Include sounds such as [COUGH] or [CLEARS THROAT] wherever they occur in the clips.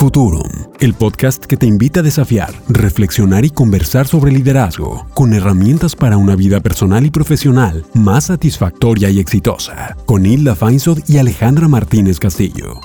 Futurum, el podcast que te invita a desafiar, reflexionar y conversar sobre liderazgo, con herramientas para una vida personal y profesional más satisfactoria y exitosa, con Hilda Feinsod y Alejandra Martínez Castillo.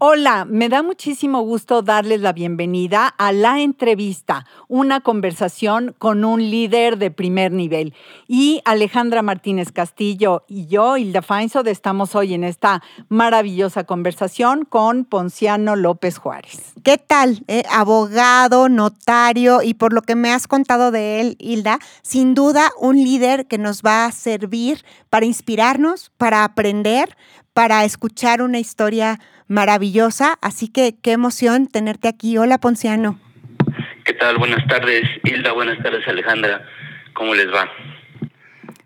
Hola, me da muchísimo gusto darles la bienvenida a la entrevista, una conversación con un líder de primer nivel. Y Alejandra Martínez Castillo y yo, Hilda Feinsod, estamos hoy en esta maravillosa conversación con Ponciano López Juárez. ¿Qué tal? Eh, abogado, notario y por lo que me has contado de él, Hilda, sin duda un líder que nos va a servir para inspirarnos, para aprender, para escuchar una historia maravillosa. Así que qué emoción tenerte aquí. Hola, Ponciano. ¿Qué tal? Buenas tardes, Hilda. Buenas tardes, Alejandra. ¿Cómo les va?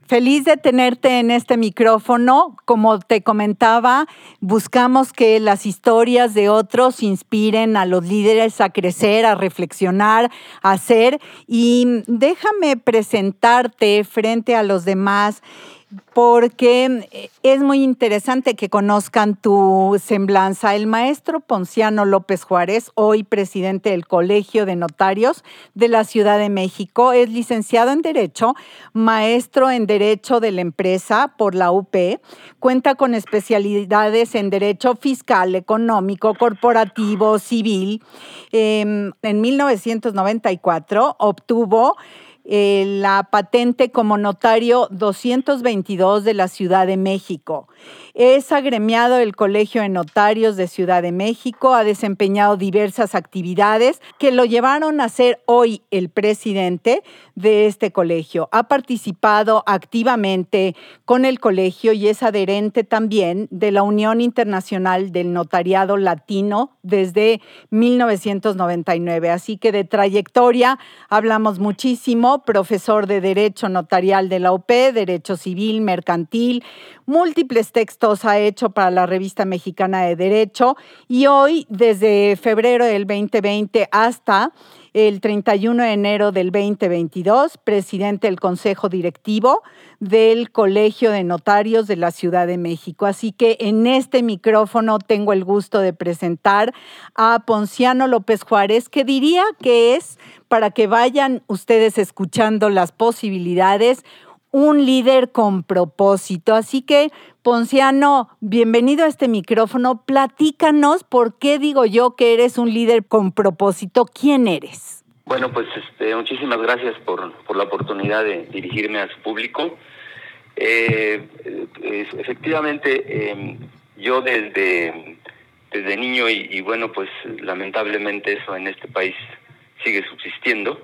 Feliz de tenerte en este micrófono. Como te comentaba, buscamos que las historias de otros inspiren a los líderes a crecer, a reflexionar, a hacer. Y déjame presentarte frente a los demás porque eh, es muy interesante que conozcan tu semblanza. El maestro Ponciano López Juárez, hoy presidente del Colegio de Notarios de la Ciudad de México, es licenciado en Derecho, maestro en Derecho de la Empresa por la UP, cuenta con especialidades en Derecho Fiscal, Económico, Corporativo, Civil. Em, en 1994 obtuvo eh, la patente como notario 222 de la Ciudad de México. Es agremiado del Colegio de Notarios de Ciudad de México, ha desempeñado diversas actividades que lo llevaron a ser hoy el presidente de este colegio. Ha participado activamente con el colegio y es adherente también de la Unión Internacional del Notariado Latino desde 1999. Así que de trayectoria hablamos muchísimo, profesor de Derecho Notarial de la UP, Derecho Civil, Mercantil, múltiples textos ha hecho para la revista mexicana de Derecho. Y hoy, desde febrero del 2020 hasta el 31 de enero del 2022, presidente del Consejo Directivo del Colegio de Notarios de la Ciudad de México. Así que en este micrófono tengo el gusto de presentar a Ponciano López Juárez, que diría que es, para que vayan ustedes escuchando las posibilidades, un líder con propósito. Así que, Ponciano, bienvenido a este micrófono. Platícanos por qué digo yo que eres un líder con propósito. ¿Quién eres? Bueno, pues este, muchísimas gracias por, la oportunidad de dirigirme a su público. Eh, efectivamente, em, yo desde, desde niño y bueno, pues lamentablemente eso en este país sigue subsistiendo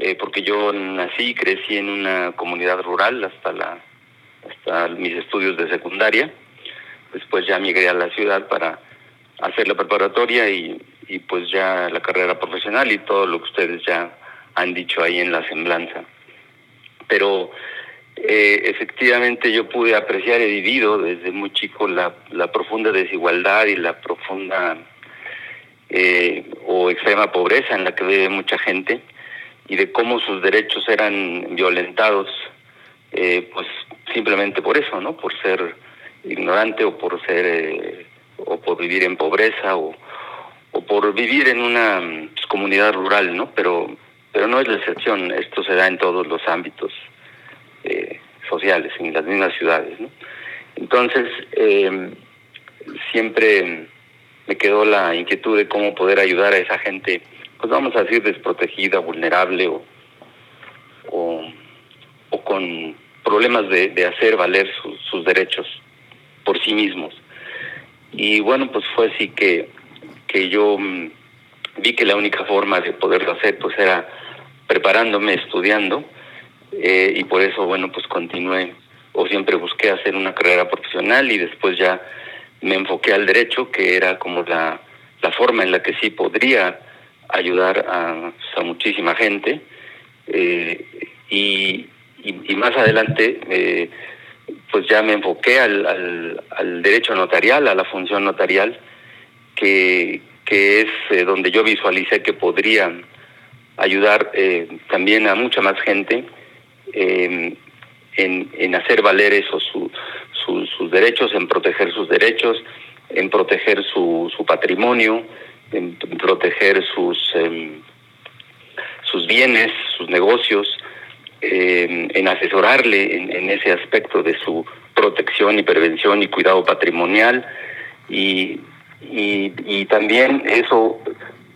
eh, porque yo nací y crecí en una comunidad rural hasta la hasta mis estudios de secundaria. Después ya migré a la ciudad para hacer la preparatoria y, y pues ya la carrera profesional y todo lo que ustedes ya han dicho ahí en la semblanza. Pero eh, efectivamente yo pude apreciar, he vivido desde muy chico la, la profunda desigualdad y la profunda eh, o extrema pobreza en la que vive mucha gente y de cómo sus derechos eran violentados, eh, pues simplemente por eso, ¿no? Por ser ignorante o por ser eh, o por vivir en pobreza o, o por vivir en una pues, comunidad rural, ¿no? Pero pero no es la excepción, esto se da en todos los ámbitos eh, sociales, en las mismas ciudades, ¿no? Entonces siempre me quedó la inquietud de cómo poder ayudar a esa gente pues vamos a decir, desprotegida, vulnerable o, o, con problemas de, hacer valer sus derechos por sí mismos. Y bueno, pues fue así que, que yo mm, vi que la única forma de poderlo hacer pues era preparándome, estudiando, eh, y por eso, bueno, pues continué o siempre busqué hacer una carrera profesional y después ya me enfoqué al derecho, que era como la, la forma en la que sí podría ayudar a, muchísima gente eh, y, y, más adelante eh, pues ya me enfoqué al, al, derecho notarial, a la función notarial, que, que es eh, donde yo visualicé que podría ayudar también a mucha más gente en, en, hacer valer esos sus derechos, en proteger sus derechos, en proteger su, su patrimonio, en proteger sus, em, sus bienes, sus negocios, em, en asesorarle en, ese aspecto de su protección y prevención y cuidado patrimonial. Y, y, también eso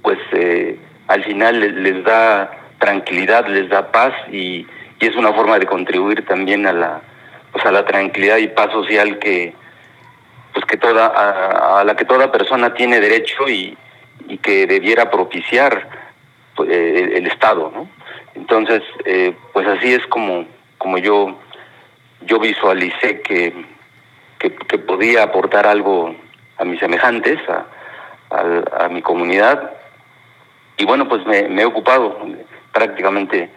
pues eh, al final les, da tranquilidad, les da paz y, y, es una forma de contribuir también a la pues a la tranquilidad y paz social que pues que toda a la que toda persona tiene derecho y, y que debiera propiciar pues, el, Estado, ¿no? Entonces, eh, pues así es como, como yo, yo visualicé que, que, podía aportar algo a mis semejantes, a, a, mi comunidad. Y bueno, pues me, he ocupado prácticamente,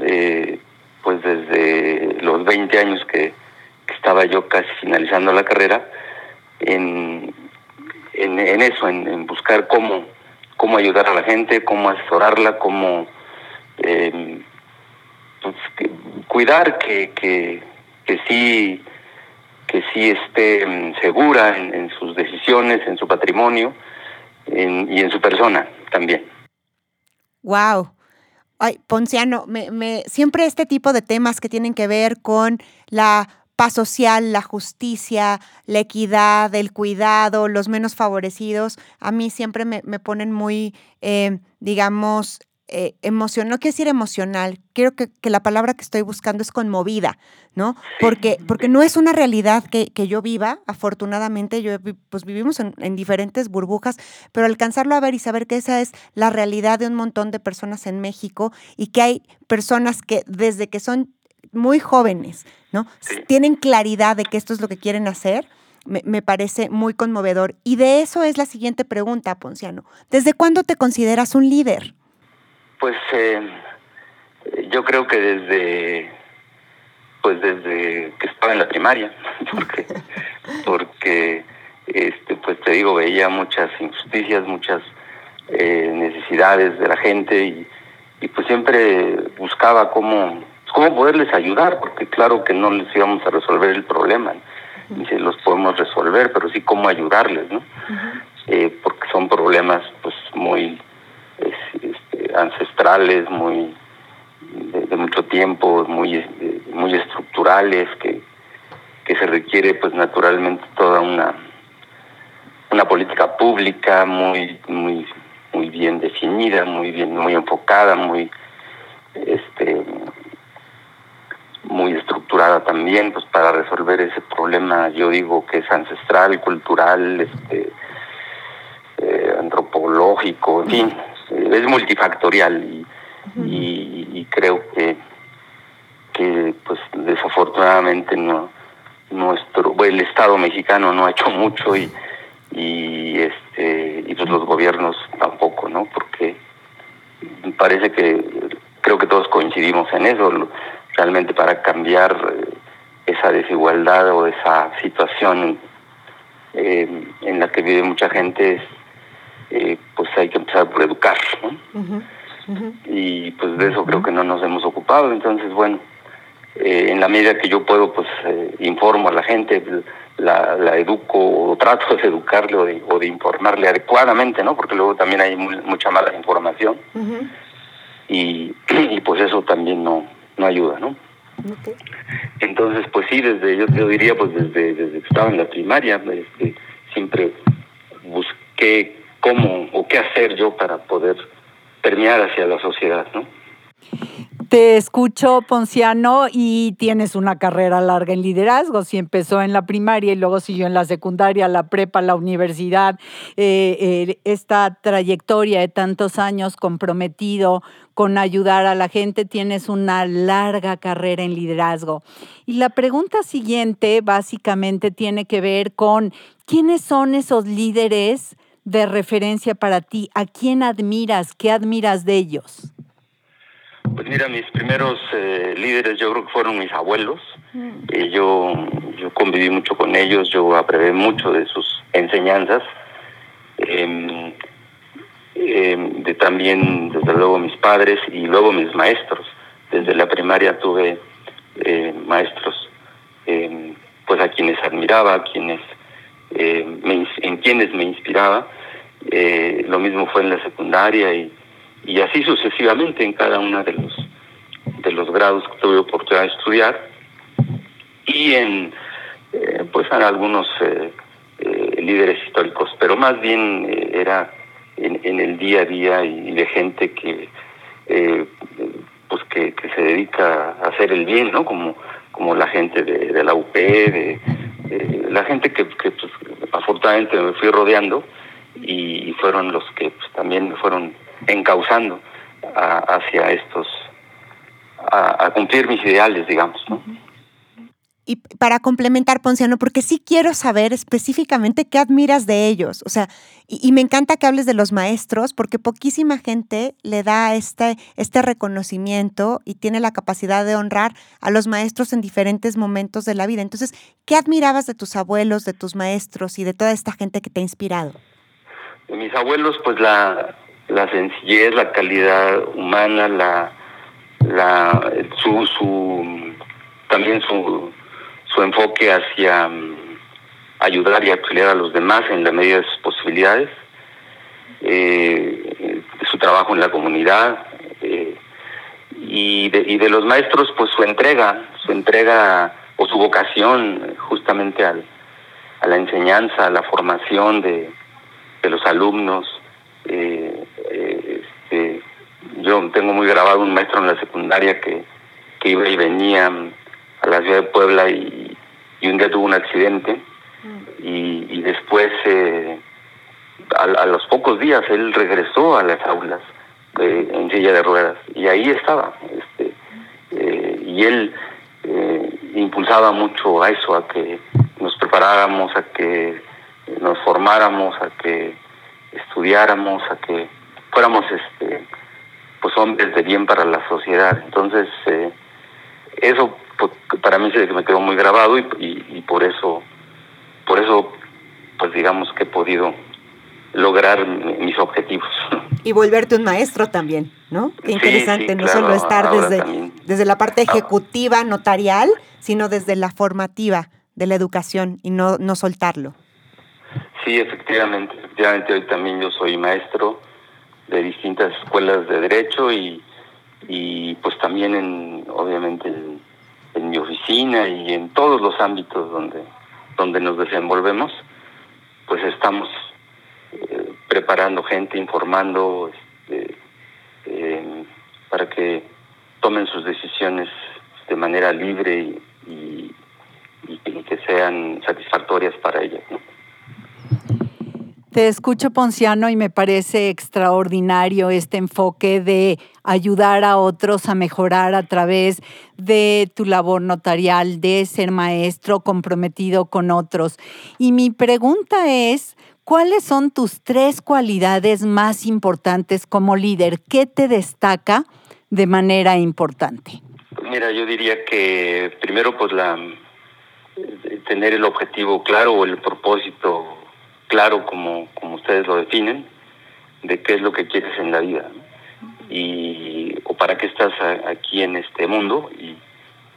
eh, pues desde los 20 años que, que estaba yo casi finalizando la carrera, en, en, eso, en, buscar cómo, cómo ayudar a la gente, cómo asesorarla, cómo eh, pues, cuidar que, que, que sí que sí esté mm, segura en, sus decisiones, en su patrimonio y en su persona también. Wow. Ay, Ponciano, me, me, siempre este tipo de temas que tienen que ver con la paz social, la justicia, la equidad, el cuidado, los menos favorecidos, a mí siempre me, ponen muy, eh, digamos, eh, emocional, no quiero decir emocional, quiero que, la palabra que estoy buscando es conmovida, ¿no? Porque, porque no es una realidad que, yo viva, afortunadamente, yo pues vivimos en, en, diferentes burbujas, pero alcanzarlo a ver y saber que esa es la realidad de un montón de personas en México y que hay personas que desde que son muy jóvenes, ¿no? Tienen claridad de que esto es lo que quieren hacer. Me, parece muy conmovedor. Y de eso es la siguiente pregunta, Ponciano. ¿Desde cuándo te consideras un líder? Pues eh, yo creo que desde pues desde que estaba en la primaria, [LAUGHS] porque, [LAUGHS] porque este, pues te digo, veía muchas injusticias, muchas eh, necesidades de la gente y, y pues siempre buscaba cómo cómo poderles ayudar, porque claro que no les íbamos a resolver el problema, ni si los podemos resolver, pero sí cómo ayudarles, ¿no? Eh, porque son problemas pues muy este, ancestrales, muy de, mucho tiempo, muy muy estructurales, que, que se requiere pues naturalmente toda una una política pública muy muy muy bien definida, muy bien muy enfocada, muy este muy estructurada también pues para resolver ese problema yo digo que es ancestral cultural este eh, antropológico en fin es multifactorial y, y, creo que que pues desafortunadamente no nuestro el estado mexicano no ha hecho mucho y y este y pues los gobiernos tampoco no porque parece que creo que todos coincidimos en eso realmente para cambiar eh, esa desigualdad o esa situación eh, en la que vive mucha gente, eh, pues hay que empezar por educar, Y pues de eso creo que no nos hemos ocupado, entonces bueno, en la medida que yo puedo, pues informo a la gente, la, la educo o trato de educarle o de, o de, informarle adecuadamente, ¿no? Porque luego también hay mucha mala información. y, [CLEARS THROAT] y pues eso también no, no ayuda, ¿no? Entonces, pues sí, desde, yo te diría, pues desde, desde que estaba en la primaria, este, siempre busqué cómo o qué hacer yo para poder permear hacia la sociedad, ¿no? Te escucho, Ponciano, y tienes una carrera larga en liderazgo. Si empezó en la primaria y luego siguió en la secundaria, la prepa, la universidad, eh, eh, esta trayectoria de tantos años comprometido con ayudar a la gente, tienes una larga carrera en liderazgo. Y la pregunta siguiente básicamente tiene que ver con quiénes son esos líderes de referencia para ti, a quién admiras, qué admiras de ellos. Pues mira, mis primeros eh, líderes yo creo que fueron mis abuelos. Mm. Eh, yo, yo conviví mucho con ellos, yo aprendí mucho de sus enseñanzas. Em, de también, desde luego, mis padres y luego mis maestros. Desde la primaria tuve eh, maestros em, pues a quienes admiraba, a quienes en quienes me inspiraba. lo mismo fue en la secundaria y, y así sucesivamente en cada uno de los de los grados que tuve oportunidad de estudiar y en pues en algunos líderes históricos, pero más bien era en, el día a día y, de gente que eh, pues que, se dedica a hacer el bien, ¿no? Como, como la gente de, la UP, de, la gente que, pues, afortunadamente me fui rodeando y fueron los que pues, también me fueron encauzando hacia estos, a, a, cumplir mis ideales, digamos, ¿no? y para complementar, Ponciano, porque sí quiero saber específicamente qué admiras de ellos. O sea, y, me encanta que hables de los maestros, porque poquísima gente le da este, este reconocimiento y tiene la capacidad de honrar a los maestros en diferentes momentos de la vida. Entonces, ¿qué admirabas de tus abuelos, de tus maestros y de toda esta gente que te ha inspirado? De mis abuelos, pues la, la sencillez, la calidad humana, la, la su, su también su su enfoque hacia mm, ayudar y auxiliar a los demás en la medida de sus posibilidades, eh, su trabajo en la comunidad eh, y, de, y de los maestros pues su entrega, su entrega o su vocación justamente al, a la enseñanza, a la formación de, de los alumnos. Eh, este, yo tengo muy grabado un maestro en la secundaria que, que iba y venía a la ciudad de Puebla y, un día tuvo un accidente y, después, eh, a, los pocos días, él regresó a las aulas en silla de ruedas y ahí estaba. Este, eh, y él eh, impulsaba mucho a eso, a que nos preparáramos, a que nos formáramos, a que estudiáramos, a que fuéramos este pues hombres de bien para la sociedad. Entonces, eso pues, para mí se me quedó muy grabado y, y, por eso, por eso, pues digamos que he podido lograr mis objetivos. [LAUGHS] Y volverte un maestro también, ¿no? Qué interesante, no solo estar desde, desde la parte ejecutiva, notarial, sino desde la formativa de la educación y no, no soltarlo. Sí, efectivamente, efectivamente hoy también yo soy maestro de distintas escuelas de derecho y, y pues también en, obviamente, en, mi oficina y en todos los ámbitos donde, donde nos desenvolvemos, pues estamos eh, preparando gente, informando este, eh, para que tomen sus decisiones de manera libre y, y, que sean satisfactorias para ellas. Te escucho, Ponciano, y me parece extraordinario este enfoque de ayudar a otros a mejorar a través de tu labor notarial, de ser maestro comprometido con otros. Y mi pregunta es, ¿cuáles son tus tres cualidades más importantes como líder? ¿Qué te destaca de manera importante? Mira, yo diría que primero, pues la tener el objetivo claro o el propósito claro como, como ustedes lo definen, de qué es lo que quieres en la vida y o para qué estás aquí en este mundo y,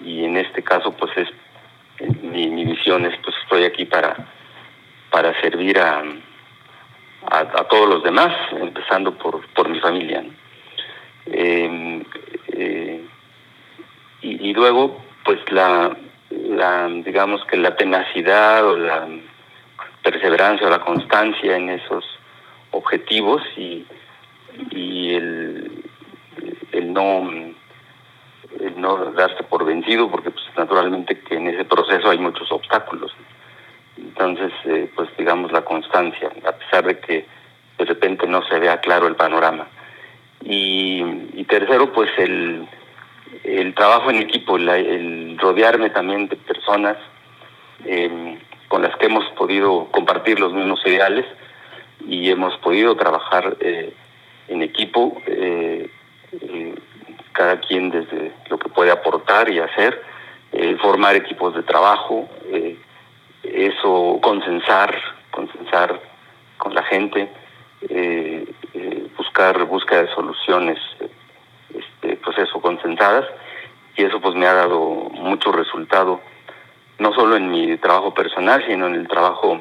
y en este caso pues es mi, mi, visión es pues estoy aquí para para servir a, a, todos los demás empezando por, por mi familia em, eh, y, y, luego pues la, la digamos que la tenacidad o la perseverancia la constancia en esos objetivos y, y el, el no el no darse por vencido porque pues naturalmente que en ese proceso hay muchos obstáculos. Entonces eh, pues digamos la constancia a pesar de que de repente no se vea claro el panorama. Y, y tercero pues el, el trabajo en equipo el rodearme también de personas eh, con las que hemos podido compartir los mismos ideales y hemos podido trabajar eh, en equipo, eh, eh, cada quien desde lo que puede aportar y hacer, formar equipos de trabajo, eso consensar, consensar con la gente, buscar búsqueda de soluciones, este, pues eso, consensadas, y eso pues me ha dado mucho resultado no solo en mi trabajo personal, sino en el trabajo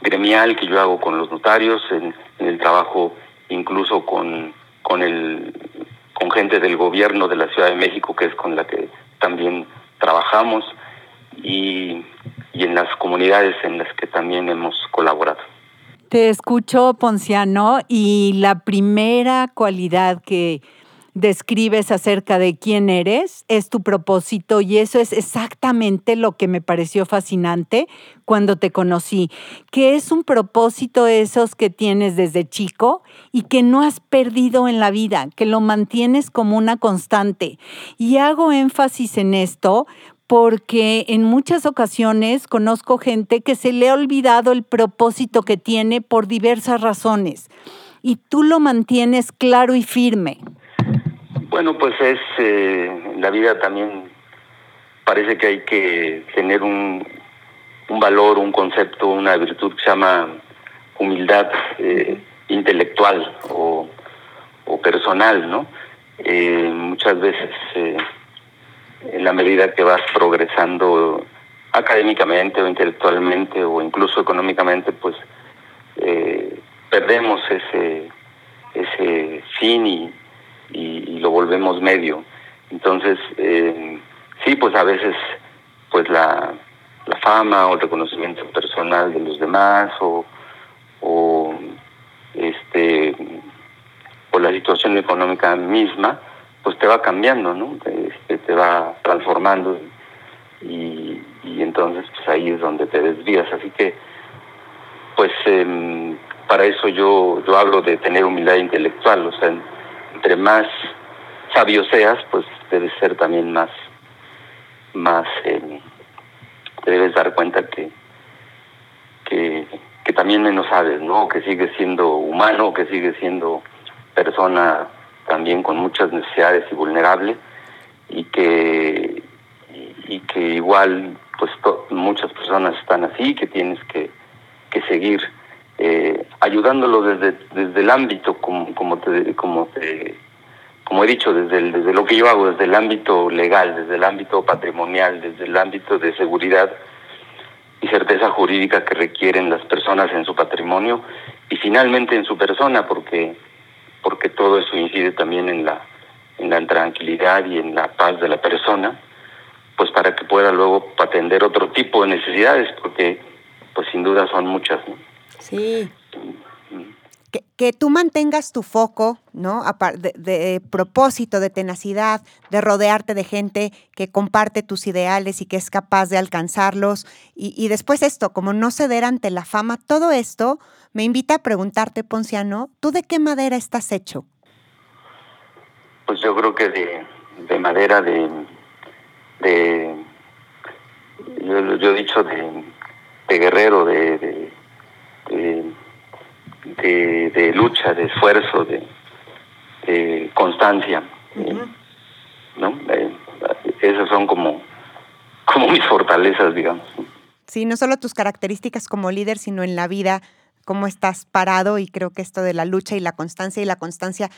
gremial que yo hago con los notarios, en, el trabajo incluso con, con, el, con gente del gobierno de la Ciudad de México, que es con la que también trabajamos, y, y en las comunidades en las que también hemos colaborado. Te escucho, Ponciano, y la primera cualidad que describes acerca de quién eres, es tu propósito y eso es exactamente lo que me pareció fascinante cuando te conocí, que es un propósito esos que tienes desde chico y que no has perdido en la vida, que lo mantienes como una constante. Y hago énfasis en esto porque en muchas ocasiones conozco gente que se le ha olvidado el propósito que tiene por diversas razones y tú lo mantienes claro y firme. Bueno, pues es, eh, la vida también parece que hay que tener un, un valor, un concepto, una virtud que se llama humildad eh, intelectual o, o, personal, ¿no? Eh, muchas veces, en la medida que vas progresando académicamente o intelectualmente o incluso económicamente, pues perdemos ese, ese fin y y, lo volvemos medio. Entonces, eh, sí, pues a veces pues la, la, fama o el reconocimiento personal de los demás o, o este o la situación económica misma pues te va cambiando no este, te va transformando y, y, entonces pues ahí es donde te desvías así que pues eh, para eso yo yo hablo de tener humildad intelectual o sea entre más sabio seas, pues debes ser también más, más, eh, te debes dar cuenta que, que, también menos sabes, ¿no? Que sigues siendo humano, que sigues siendo persona también con muchas necesidades y vulnerable y que y que igual pues muchas personas están así que tienes que, que seguir eh, ayudándolo desde, desde el ámbito, como, como, te, como, te, como he dicho, desde, desde lo que yo hago, desde el ámbito legal, desde el ámbito patrimonial, desde el ámbito de seguridad y certeza jurídica que requieren las personas en su patrimonio y finalmente en su persona, porque, porque todo eso incide también en la, en la tranquilidad y en la paz de la persona, pues para que pueda luego atender otro tipo de necesidades, porque pues sin duda son muchas. Sí. Que, que, tú mantengas tu foco, ¿no? De, de, propósito, de tenacidad, de rodearte de gente que comparte tus ideales y que es capaz de alcanzarlos. Y, y, después esto, como no ceder ante la fama, todo esto me invita a preguntarte, Ponciano, ¿tú de qué madera estás hecho? Pues yo creo que de, de madera de, de yo, yo, he dicho de, de guerrero, de de, lucha, de esfuerzo, de, constancia. ¿no? Eh, esas son como, [LAUGHS] como mis fortalezas, digamos. Sí, no solo tus características como líder, sino en la vida, cómo estás parado y creo que esto de la lucha y la constancia y la constancia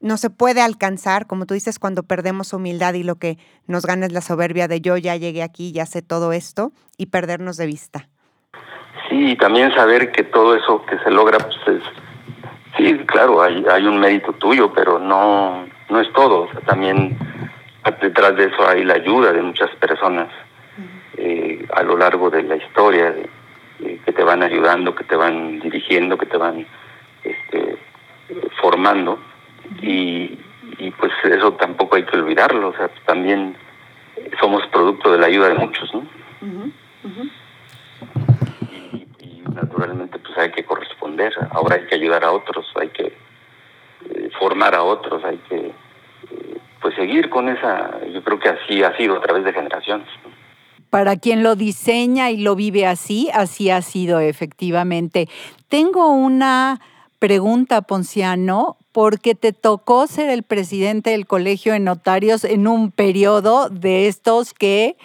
no se puede alcanzar, como tú dices, cuando perdemos humildad y lo que nos gana es la soberbia de yo ya llegué aquí, ya sé todo esto y perdernos de vista. Sí, y también saber que todo eso que se logra, pues es, sí, claro, hay, hay un mérito tuyo, pero no, no es todo. también detrás de eso hay la ayuda de muchas personas eh, a lo largo de la historia, que te van ayudando, que te van dirigiendo, que te van este, formando. Y, y pues eso tampoco hay que olvidarlo, o sea, también somos producto de la ayuda de muchos, ¿no? Naturalmente pues hay que corresponder, ahora hay que ayudar a otros, hay que eh, formar a otros, hay que eh, pues seguir con esa, yo creo que así ha sido a través de generaciones. Para quien lo diseña y lo vive así, así ha sido efectivamente. Tengo una pregunta, Ponciano, porque te tocó ser el presidente del Colegio de Notarios en un periodo de estos que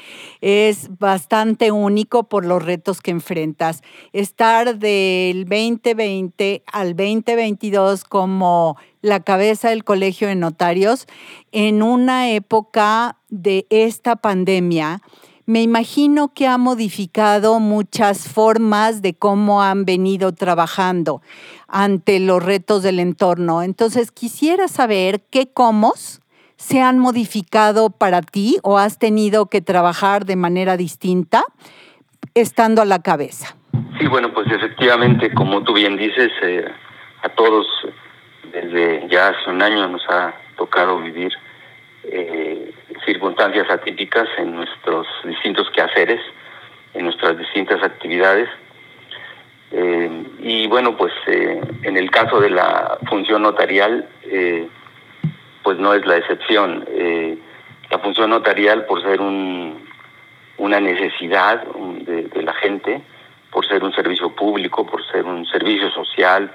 es bastante único por los retos que enfrentas. Estar del 2020 al 2022 como la cabeza del Colegio de Notarios en una época de esta pandemia me imagino que ha modificado muchas formas de cómo han venido trabajando ante los retos del entorno. Entonces, quisiera saber qué comos se han modificado para ti o has tenido que trabajar de manera distinta estando a la cabeza. Sí, bueno, pues efectivamente, como tú bien dices, eh, a todos desde ya hace un año nos ha tocado vivir eh, circunstancias atípicas en nuestros distintos quehaceres, en nuestras distintas actividades. Eh, y bueno, pues en el caso de la función notarial, pues no es la excepción. la función notarial, por ser un, una necesidad de, la gente, por ser un servicio público, por ser un servicio social,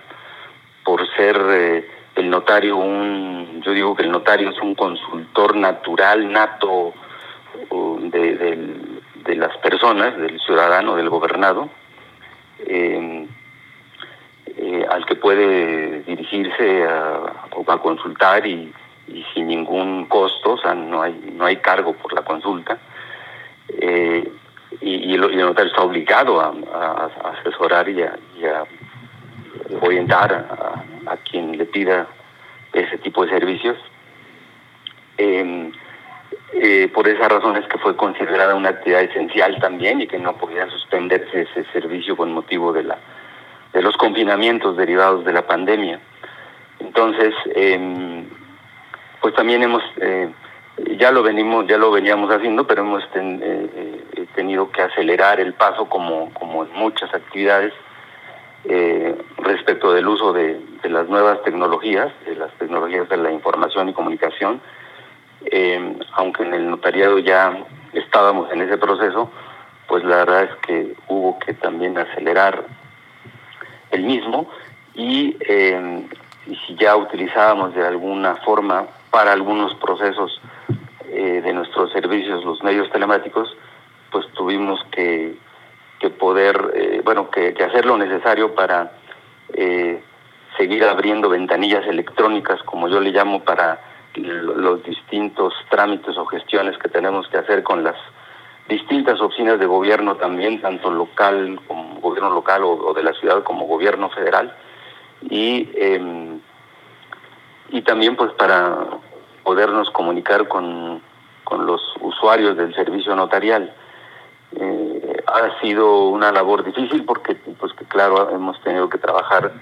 por ser eh, el notario un, yo digo que el notario es un consultor natural, nato de, las personas, del ciudadano, del gobernado, em, eh, al que puede dirigirse a, a consultar y, y, sin ningún costo, o sea, no hay, no hay cargo por la consulta. Eh, y, el, notario está obligado a, asesorar y a, orientar a, quien le pida ese tipo de servicios. Em, eh, por esa razón es que fue considerada una actividad esencial también y que no podía suspenderse ese servicio con motivo de la de los confinamientos derivados de la pandemia. Entonces, em, pues también hemos eh, ya lo venimos ya lo veníamos haciendo pero hemos eh, tenido que acelerar el paso como como en muchas actividades eh, respecto del uso de, las nuevas tecnologías de las tecnologías de la información y comunicación aunque en el notariado ya estábamos en ese proceso pues la verdad es que hubo que también acelerar el mismo y, y si ya utilizábamos de alguna forma para algunos procesos eh, de nuestros servicios, los medios telemáticos, pues tuvimos que, poder, eh, bueno, que, hacer lo necesario para eh, seguir abriendo ventanillas electrónicas, como yo le llamo, para los distintos trámites o gestiones que tenemos que hacer con las distintas oficinas de gobierno también, tanto local como gobierno local o, de la ciudad como gobierno federal. Y, em, y también pues para podernos comunicar con, los usuarios del servicio notarial. Eh, ha sido una labor difícil porque, pues que claro, hemos tenido que trabajar,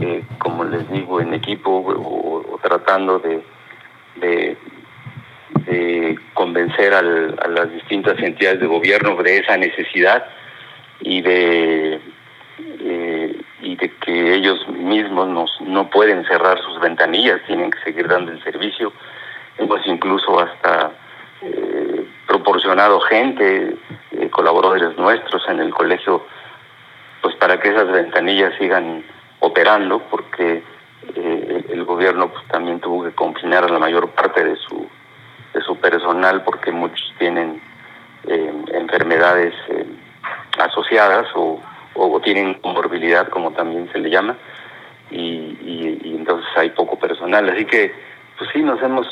eh, como les digo, en equipo o, tratando de, de, convencer a las distintas entidades de gobierno de esa necesidad y de eh, y de que ellos mismos nos, no pueden cerrar sus ventanillas, tienen que seguir dando el servicio. Hemos incluso hasta eh, proporcionado gente, eh, colaboradores nuestros en el colegio, pues para que esas ventanillas sigan operando, porque eh, el gobierno pues, también tuvo que confinar a la mayor parte de su, de su personal, porque muchos tienen enfermedades asociadas o, o, tienen comorbilidad, como también se le llama, y, entonces hay poco personal. Así que, pues sí, nos hemos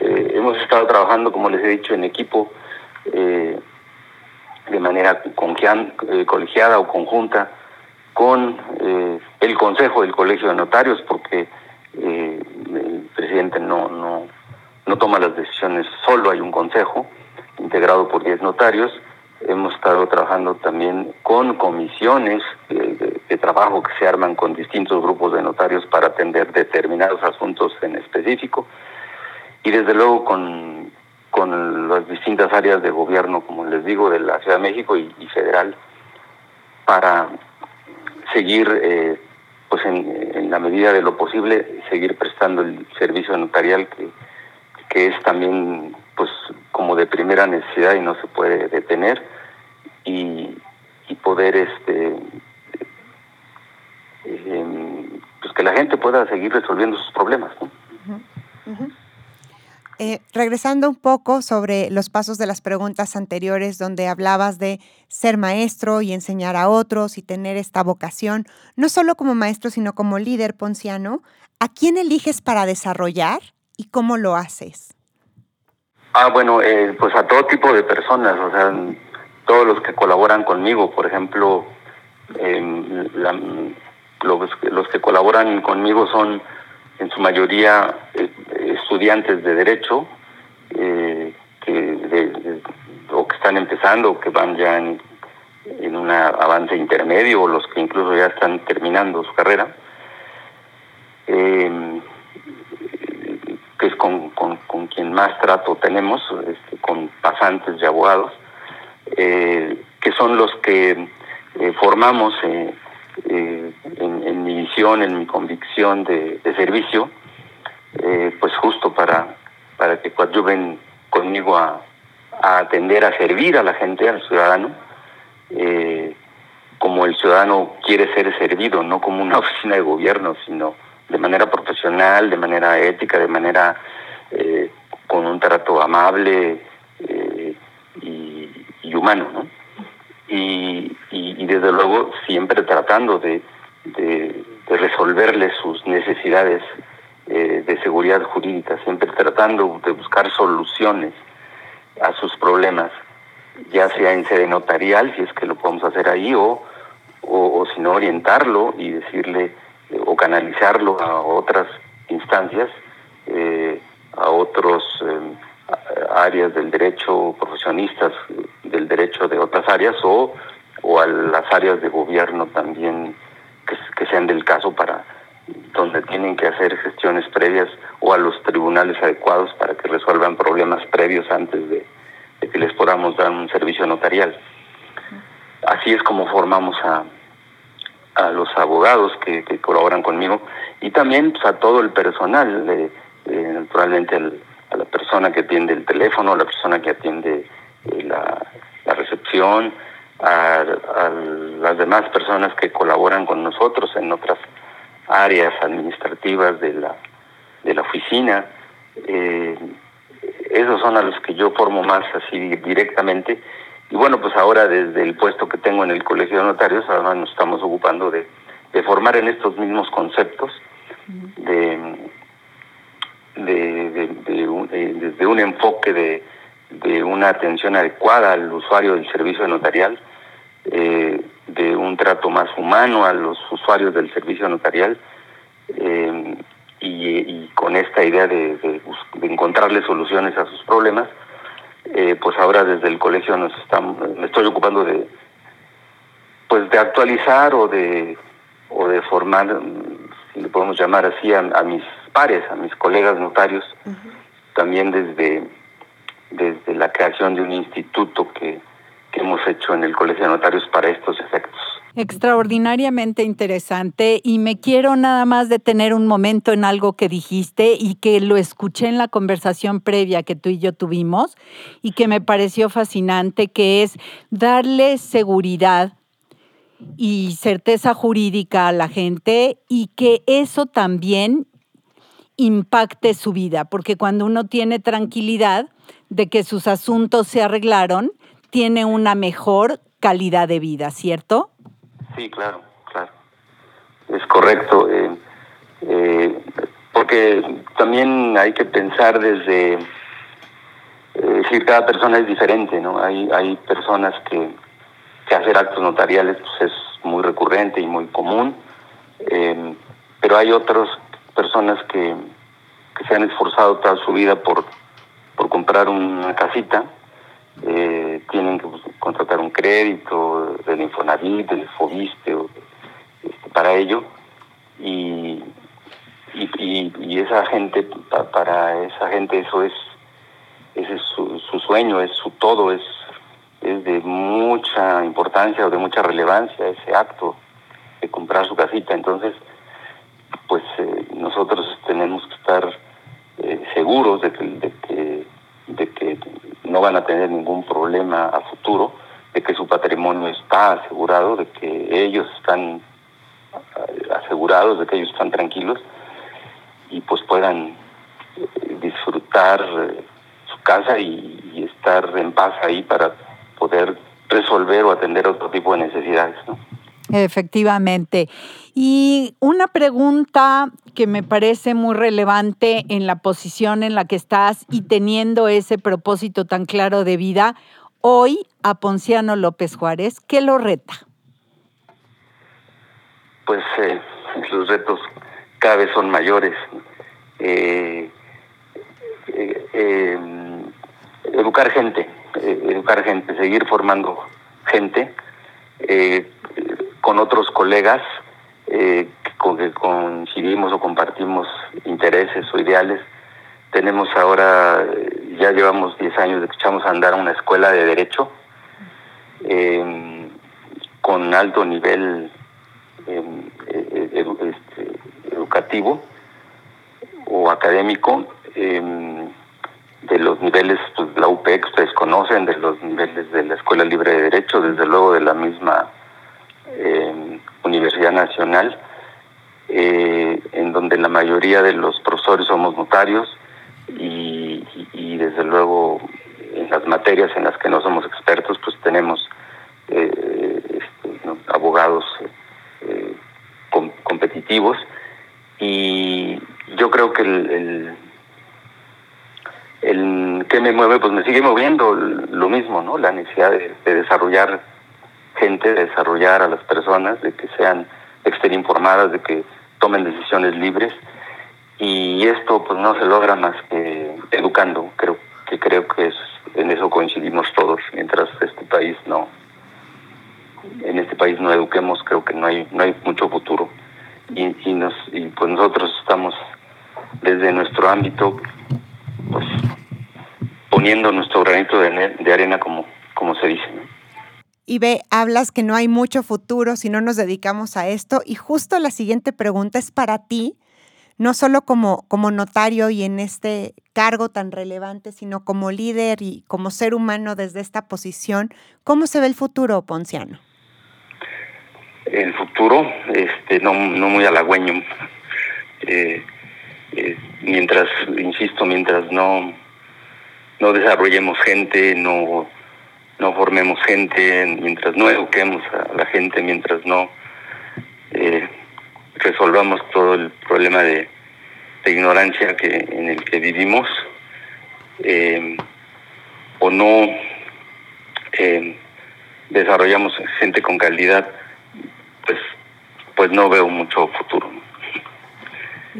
eh, hemos estado trabajando, como les he dicho, en equipo eh, de manera eh, colegiada o conjunta con el Consejo del Colegio de Notarios, porque el presidente no, no, no toma las decisiones solo, hay un consejo integrado por 10 notarios. Hemos estado trabajando también con comisiones de, trabajo que se arman con distintos grupos de notarios para atender determinados asuntos en específico y desde luego con, con las distintas áreas de gobierno, como les digo, de la Ciudad de México y, federal, para seguir, eh, pues en, la medida de lo posible, seguir prestando el servicio notarial que, que es también pues como de primera necesidad y no se puede detener y, poder este eh, pues que la gente pueda seguir resolviendo sus problemas ¿no? Eh, regresando un poco sobre los pasos de las preguntas anteriores, donde hablabas de ser maestro y enseñar a otros y tener esta vocación, no solo como maestro, sino como líder ponciano, ¿a quién eliges para desarrollar y cómo lo haces? Ah, bueno, eh, pues a todo tipo de personas, o sea, todos los que colaboran conmigo, por ejemplo, los, los, que colaboran conmigo son en su mayoría eh, estudiantes de derecho eh, que de, o que están empezando o que van ya en, en un avance intermedio o los que incluso ya están terminando su carrera. Eh, que es con, con, con, quien más trato tenemos, este, con pasantes y abogados, eh, que son los que formamos en, mi visión, en mi convicción de, de servicio, eh, pues justo para, para que coadyuven conmigo a, atender, a servir a la gente, al ciudadano, eh, como el ciudadano quiere ser servido, no como una [LAUGHS] oficina de gobierno, sino de manera profesional, de manera ética, de manera eh, con un trato amable eh, y, y, humano, ¿no? Y, y, desde luego siempre tratando de, de, resolverles sus necesidades eh, de seguridad jurídica, siempre tratando de buscar soluciones a sus problemas, ya sea en sede notarial, si es que lo podemos hacer ahí, o, o, si no, orientarlo y decirle o canalizarlo a otras instancias, eh, a otros eh, áreas del derecho, profesionistas del derecho de otras áreas o, o a las áreas de gobierno también que, sean del caso para donde tienen que hacer gestiones previas o a los tribunales adecuados para que resuelvan problemas previos antes de, que les podamos dar un servicio notarial. Así es como formamos a, a los abogados que, colaboran conmigo y también pues, a todo el personal, eh, naturalmente a la persona que atiende el teléfono, a la persona que atiende eh, la, recepción, a, las demás personas que colaboran con nosotros en otras áreas administrativas de la, de la oficina. Eh, esos son a los que yo formo más así directamente y bueno, pues ahora desde el puesto que tengo en el Colegio de Notarios, ahora nos estamos ocupando de, de formar en estos mismos conceptos, de, de, de, desde un enfoque de, de una atención adecuada al usuario del servicio notarial, eh, de un trato más humano a los usuarios del servicio notarial, eh, y, y, con esta idea de, de, de encontrarle soluciones a sus problemas, eh, pues ahora desde el colegio nos estamos, me estoy ocupando de pues de actualizar o de o de formar, si le podemos llamar así, a, a mis pares, a mis colegas notarios, uh -huh. también desde, desde la creación de un instituto que, que hemos hecho en el Colegio de Notarios para estos efectos. Extraordinariamente interesante y me quiero nada más detener un momento en algo que dijiste y que lo escuché en la conversación previa que tú y yo tuvimos y que me pareció fascinante, que es darle seguridad y certeza jurídica a la gente y que eso también impacte su vida, porque cuando uno tiene tranquilidad de que sus asuntos se arreglaron, tiene una mejor calidad de vida, ¿cierto? Sí, claro, claro. Es correcto. Eh, eh, porque también hay que pensar desde, eh, decir, cada persona es diferente, ¿no? Hay, hay personas que, que hacer actos notariales pues, es muy recurrente y muy común, eh, pero hay otras personas que, que se han esforzado toda su vida por, por comprar una casita, eh, tienen que contratar un crédito del Infonavit, del Fobiste, este, para ello, y, y, esa gente, pa, para esa gente eso es, ese es su, su sueño, es su todo, es, es de mucha importancia o de mucha relevancia ese acto de comprar su casita, entonces, pues eh, nosotros tenemos que estar eh, seguros de que, de que no van a tener ningún problema a futuro, de que su patrimonio está asegurado, de que ellos están asegurados, de que ellos están tranquilos y pues puedan disfrutar su casa y, estar en paz ahí para poder resolver o atender otro tipo de necesidades. Efectivamente. Y una pregunta que me parece muy relevante en la posición en la que estás y teniendo ese propósito tan claro de vida, hoy a Ponciano López Juárez, ¿qué lo reta? Pues eh, los retos cada vez son mayores. Eh, eh, educar gente, educar gente, seguir formando gente con otros colegas con que coincidimos o compartimos intereses o ideales. Tenemos ahora, ya llevamos 10 años de que echamos a andar una escuela de derecho con alto nivel este, educativo o académico em, de los niveles, pues la UP ustedes conocen, de los niveles de la Escuela Libre de Derecho, desde luego de la misma em, Universidad Nacional, eh, en donde la mayoría de los profesores somos notarios y, desde luego en las materias en las que no somos expertos, pues tenemos eh, este, abogados eh, competitivos. Y yo creo que el, el, que me mueve pues me sigue moviendo lo mismo no la necesidad de, desarrollar gente de desarrollar a las personas de que sean estén informadas de que tomen decisiones libres. Y esto pues no se logra más que educando creo que creo que es, en eso coincidimos todos. Mientras este país no en este país no eduquemos creo que no hay no hay mucho futuro. Y, nos, y pues nosotros estamos desde nuestro ámbito pues poniendo nuestro granito de, de arena como, como se dice. Y ve, hablas que no hay mucho futuro si no nos dedicamos a esto y justo la siguiente pregunta es para ti, no solo como, como notario y en este cargo tan relevante, sino como líder y como ser humano desde esta posición, ¿cómo se ve el futuro, Ponciano? el futuro, este, no, no muy halagüeño. Eh, eh, mientras, insisto, mientras no, no desarrollemos gente, no, no formemos gente, mientras no eduquemos a la gente, mientras no eh, resolvamos todo el problema de, ignorancia que en el que vivimos, o no desarrollamos gente con calidad, pues, pues no veo mucho futuro.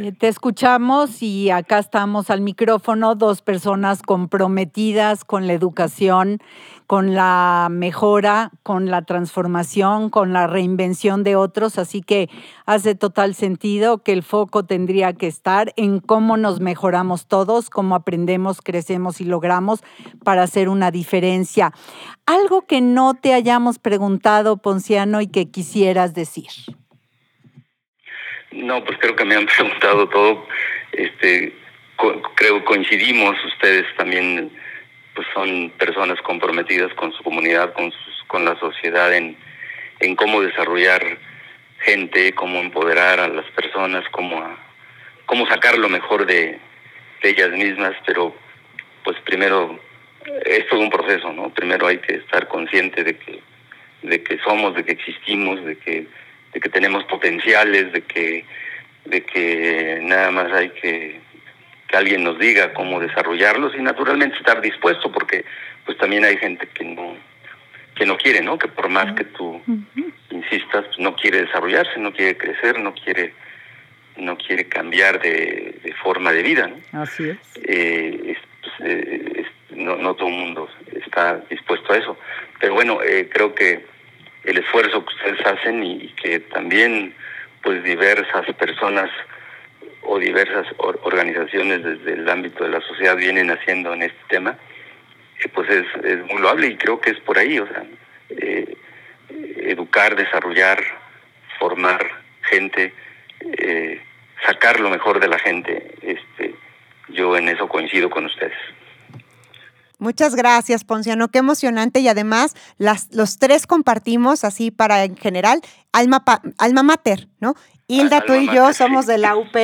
Eh, te escuchamos y acá estamos al micrófono, dos personas comprometidas con la educación, con la mejora, con la transformación, con la reinvención de otros, así que hace total sentido que el foco tendría que estar en cómo nos mejoramos todos, cómo aprendemos, crecemos y logramos para hacer una diferencia. Algo que no te hayamos preguntado, Ponciano, y que quisieras decir. No, pues creo que me han [LAUGHS] preguntado todo. Este, creo coincidimos ustedes también pues son personas comprometidas con su comunidad, con con la sociedad en, en cómo desarrollar gente, cómo empoderar a las personas, cómo cómo sacar lo mejor de, de ellas mismas, pero pues primero es todo un proceso, ¿no? Primero hay que estar consciente de que de que somos, de que existimos, de que de que tenemos potenciales, de que, de que nada más hay que que alguien nos diga cómo desarrollarlos y naturalmente estar dispuesto porque pues también hay gente que no que no quiere, ¿no? Que por más que tú insistas, pues, no quiere desarrollarse, no quiere crecer, no quiere no quiere cambiar de, forma de vida, ¿no? Así es. Eh, pues, eh, no, no todo el mundo está dispuesto a eso. Pero bueno, eh, creo que el esfuerzo que ustedes hacen y, que también pues diversas personas o diversas organizaciones desde el ámbito de la sociedad vienen haciendo en este tema, eh, pues es, es, muy loable y creo que es por ahí, o sea, eh, educar, desarrollar, formar gente, eh, sacar lo mejor de la gente, este, yo en eso coincido con ustedes. Muchas gracias, Ponciano. Qué emocionante. Y además, las, los tres compartimos, así para en general, alma, alma mater, ¿no? Hilda, tú y yo somos de la UP.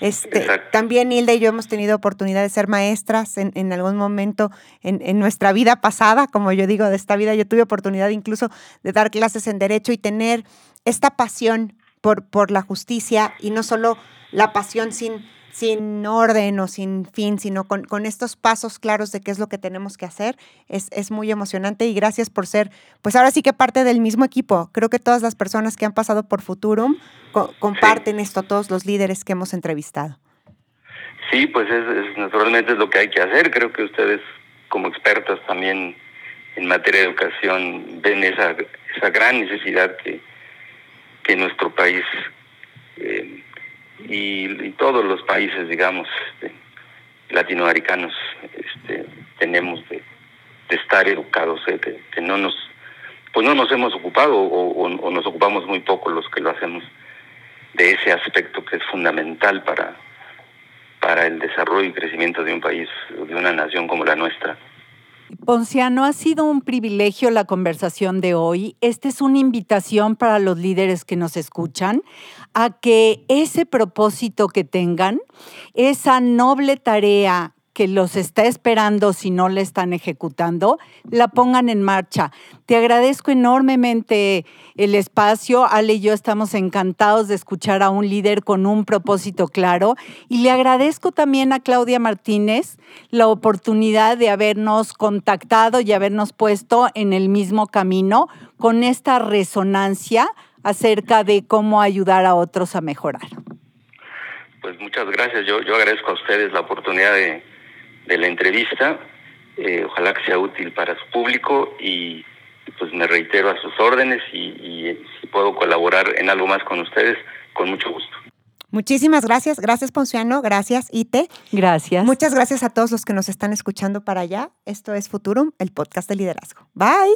Este, también Hilda y yo hemos tenido oportunidad de ser maestras en, en algún momento en, en, nuestra vida pasada, como yo digo, de esta vida. Yo tuve oportunidad incluso de dar clases en Derecho y tener esta pasión por, por la justicia y no solo la pasión sin, sin orden o sin fin, sino con, con, estos pasos claros de qué es lo que tenemos que hacer, es, es, muy emocionante y gracias por ser, pues ahora sí que parte del mismo equipo. Creo que todas las personas que han pasado por Futurum comparten esto, todos los líderes que hemos entrevistado. Sí, pues es, naturalmente es lo que hay que hacer. Creo que ustedes como expertas también en materia de educación ven esa, esa gran necesidad que, que nuestro país eh, y, todos los países, digamos, este, latinoamericanos este, tenemos de, estar educados, eh, que, no nos pues no nos hemos ocupado o, nos ocupamos muy poco los que lo hacemos de ese aspecto que es fundamental para, para el desarrollo y crecimiento de un país, de una nación como la nuestra. Ponciano, ha sido un privilegio la conversación de hoy. Esta es una invitación para los líderes que nos escuchan a que ese propósito que tengan, esa noble tarea que los está esperando si no le están ejecutando, la pongan en marcha. Te agradezco enormemente el espacio. Ale y yo estamos encantados de escuchar a un líder con un propósito claro y le agradezco también a Claudia Martínez la oportunidad de habernos contactado y habernos puesto en el mismo camino con esta resonancia acerca de cómo ayudar a otros a mejorar. Pues muchas gracias. Yo, yo agradezco a ustedes la oportunidad de de la entrevista. Eh, ojalá que sea útil para su público y pues me reitero a sus órdenes y, si puedo colaborar en algo más con ustedes, con mucho gusto. Muchísimas gracias. Gracias, Ponciano. Gracias, Ite. Gracias. Muchas gracias a todos los que nos están escuchando para allá. Esto es Futurum, el podcast de liderazgo. Bye.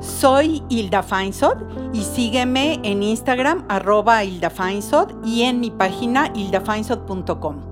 Soy Hilda Feinsod y sígueme en Instagram, arroba Hilda Feinsod y en mi página hildafeinsod.com.